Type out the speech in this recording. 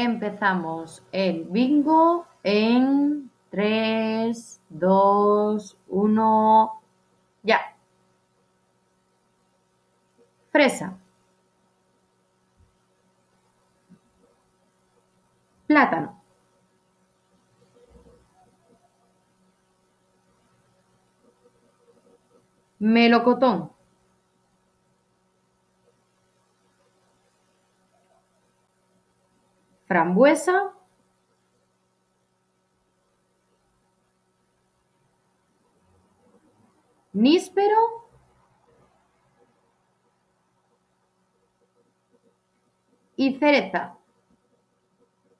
Empezamos el bingo en 3, 2, 1, ya. Fresa. Plátano. Melocotón. Frambuesa. Níspero. Y cereza.